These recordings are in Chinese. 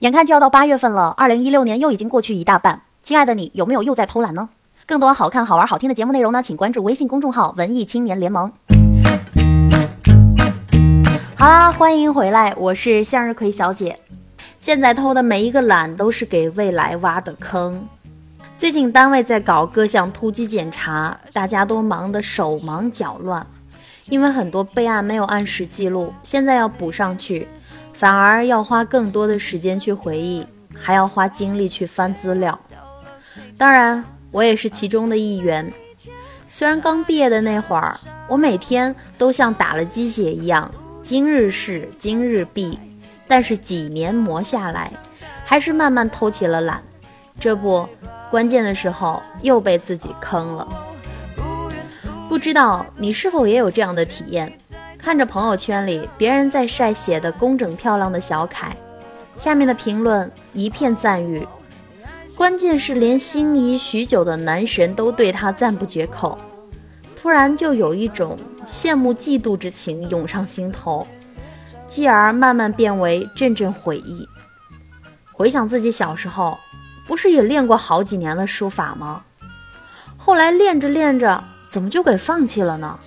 眼看就要到八月份了，二零一六年又已经过去一大半。亲爱的你，有没有又在偷懒呢？更多好看、好玩、好听的节目内容呢，请关注微信公众号“文艺青年联盟”。好啦，欢迎回来，我是向日葵小姐。现在偷的每一个懒都是给未来挖的坑。最近单位在搞各项突击检查，大家都忙得手忙脚乱，因为很多备案没有按时记录，现在要补上去。反而要花更多的时间去回忆，还要花精力去翻资料。当然，我也是其中的一员。虽然刚毕业的那会儿，我每天都像打了鸡血一样，今日事今日毕。但是几年磨下来，还是慢慢偷起了懒。这不，关键的时候又被自己坑了。不知道你是否也有这样的体验？看着朋友圈里别人在晒写的工整漂亮的小楷，下面的评论一片赞誉，关键是连心仪许久的男神都对他赞不绝口，突然就有一种羡慕嫉妒之情涌上心头，继而慢慢变为阵阵悔意。回想自己小时候，不是也练过好几年的书法吗？后来练着练着，怎么就给放弃了呢？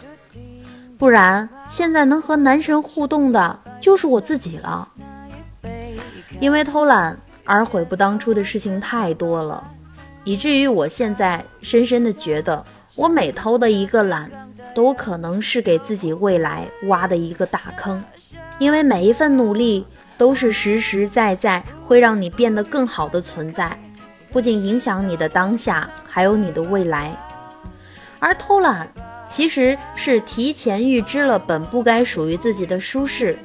不然，现在能和男神互动的就是我自己了。因为偷懒而悔不当初的事情太多了，以至于我现在深深的觉得，我每偷的一个懒，都可能是给自己未来挖的一个大坑。因为每一份努力都是实实在在会让你变得更好的存在，不仅影响你的当下，还有你的未来。而偷懒。其实是提前预知了本不该属于自己的舒适，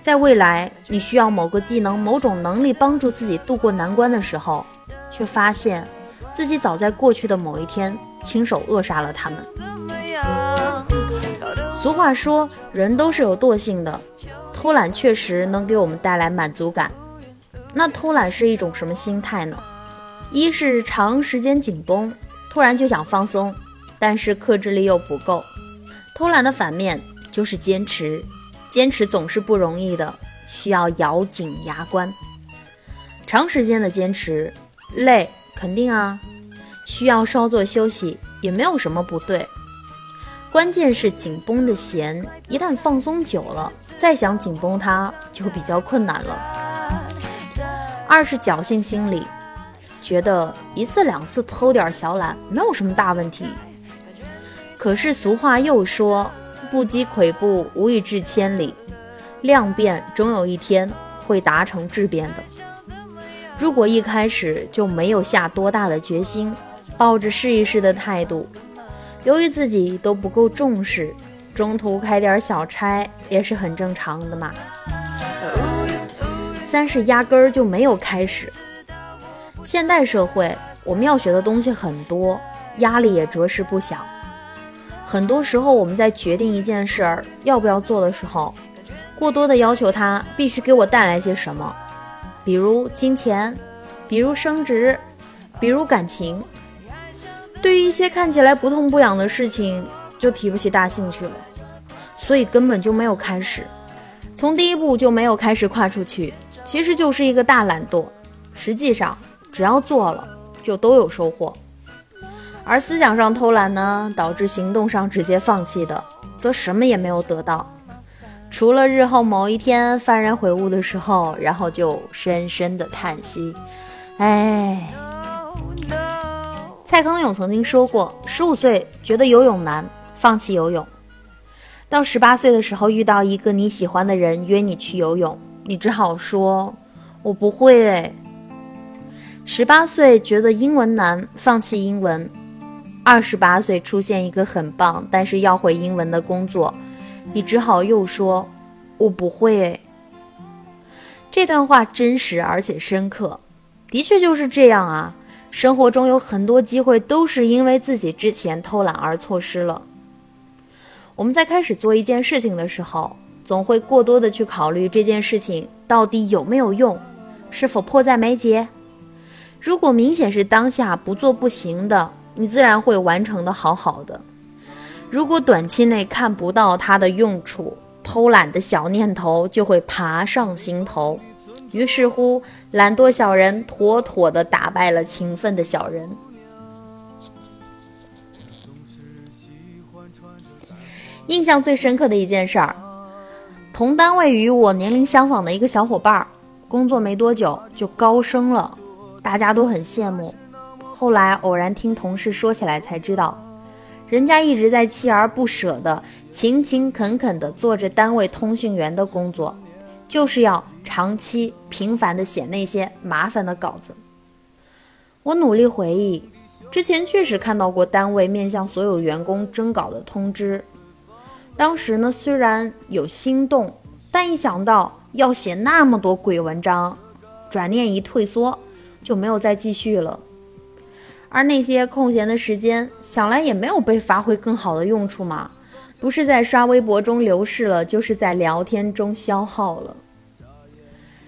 在未来你需要某个技能、某种能力帮助自己渡过难关的时候，却发现自己早在过去的某一天亲手扼杀了他们。俗话说，人都是有惰性的，偷懒确实能给我们带来满足感。那偷懒是一种什么心态呢？一是长时间紧绷，突然就想放松。但是克制力又不够，偷懒的反面就是坚持，坚持总是不容易的，需要咬紧牙关。长时间的坚持累，肯定啊，需要稍作休息也没有什么不对。关键是紧绷的弦一旦放松久了，再想紧绷它就比较困难了。二是侥幸心理，觉得一次两次偷点小懒没有什么大问题。可是俗话又说，不积跬步，无以至千里。量变终有一天会达成质变的。如果一开始就没有下多大的决心，抱着试一试的态度，由于自己都不够重视，中途开点小差也是很正常的嘛。三是压根儿就没有开始。现代社会，我们要学的东西很多，压力也着实不小。很多时候，我们在决定一件事儿要不要做的时候，过多的要求他必须给我带来些什么，比如金钱，比如升职，比如感情。对于一些看起来不痛不痒的事情，就提不起大兴趣了，所以根本就没有开始。从第一步就没有开始跨出去，其实就是一个大懒惰。实际上，只要做了，就都有收获。而思想上偷懒呢，导致行动上直接放弃的，则什么也没有得到，除了日后某一天幡然悔悟的时候，然后就深深的叹息。哎，蔡康永曾经说过，十五岁觉得游泳难，放弃游泳；到十八岁的时候遇到一个你喜欢的人约你去游泳，你只好说我不会。哎，十八岁觉得英文难，放弃英文。二十八岁出现一个很棒，但是要会英文的工作，你只好又说：“我不会。”这段话真实而且深刻，的确就是这样啊。生活中有很多机会都是因为自己之前偷懒而错失了。我们在开始做一件事情的时候，总会过多的去考虑这件事情到底有没有用，是否迫在眉睫。如果明显是当下不做不行的。你自然会完成的好好的。如果短期内看不到它的用处，偷懒的小念头就会爬上心头，于是乎，懒惰小人妥妥的打败了勤奋的小人。印象最深刻的一件事儿，同单位与我年龄相仿的一个小伙伴，工作没多久就高升了，大家都很羡慕。后来偶然听同事说起来才知道，人家一直在锲而不舍的、勤勤恳恳的做着单位通讯员的工作，就是要长期频繁的写那些麻烦的稿子。我努力回忆，之前确实看到过单位面向所有员工征稿的通知。当时呢，虽然有心动，但一想到要写那么多鬼文章，转念一退缩，就没有再继续了。而那些空闲的时间，想来也没有被发挥更好的用处嘛，不是在刷微博中流逝了，就是在聊天中消耗了。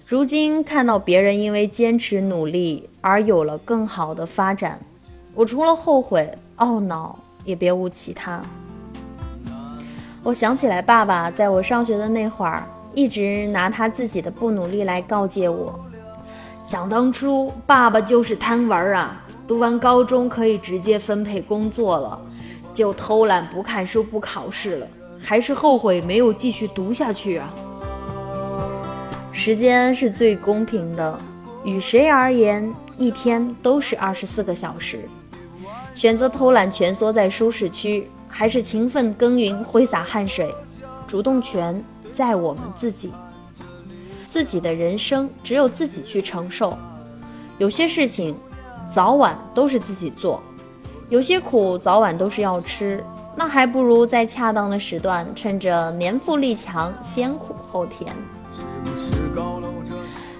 如今看到别人因为坚持努力而有了更好的发展，我除了后悔、懊恼，也别无其他。我想起来，爸爸在我上学的那会儿，一直拿他自己的不努力来告诫我。想当初，爸爸就是贪玩啊，读完高中可以直接分配工作了，就偷懒不看书不考试了，还是后悔没有继续读下去啊。时间是最公平的，与谁而言，一天都是二十四个小时。选择偷懒蜷缩在舒适区。还是勤奋耕耘，挥洒汗水，主动权在我们自己。自己的人生只有自己去承受。有些事情，早晚都是自己做；有些苦，早晚都是要吃。那还不如在恰当的时段，趁着年富力强，先苦后甜。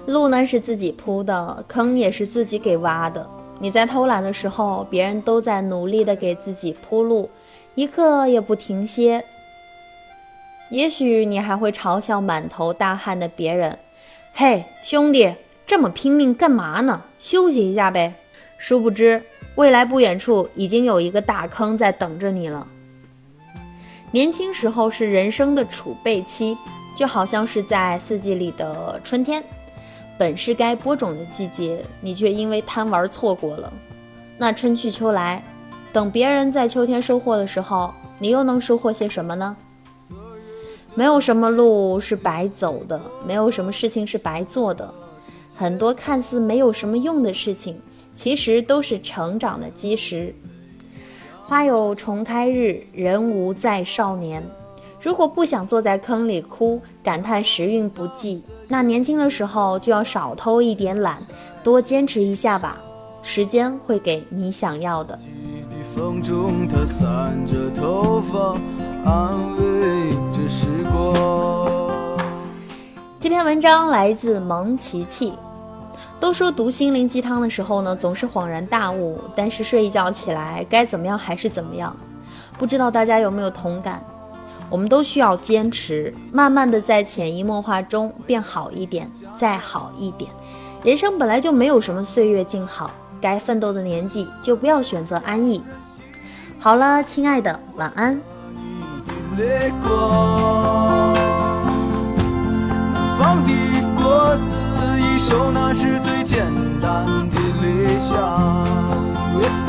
路呢是自己铺的，坑也是自己给挖的。你在偷懒的时候，别人都在努力的给自己铺路。一刻也不停歇。也许你还会嘲笑满头大汗的别人：“嘿，兄弟，这么拼命干嘛呢？休息一下呗。”殊不知，未来不远处已经有一个大坑在等着你了。年轻时候是人生的储备期，就好像是在四季里的春天，本是该播种的季节，你却因为贪玩错过了。那春去秋来。等别人在秋天收获的时候，你又能收获些什么呢？没有什么路是白走的，没有什么事情是白做的。很多看似没有什么用的事情，其实都是成长的基石。花有重开日，人无再少年。如果不想坐在坑里哭，感叹时运不济，那年轻的时候就要少偷一点懒，多坚持一下吧。时间会给你想要的。风中，他散着头发，安慰着时光。这篇文章来自蒙奇奇。都说读心灵鸡汤的时候呢，总是恍然大悟，但是睡一觉起来，该怎么样还是怎么样。不知道大家有没有同感？我们都需要坚持，慢慢的在潜移默化中变好一点，再好一点。人生本来就没有什么岁月静好。该奋斗的年纪，就不要选择安逸。好了，亲爱的，晚安。放的果子，手，那是最简单的理想。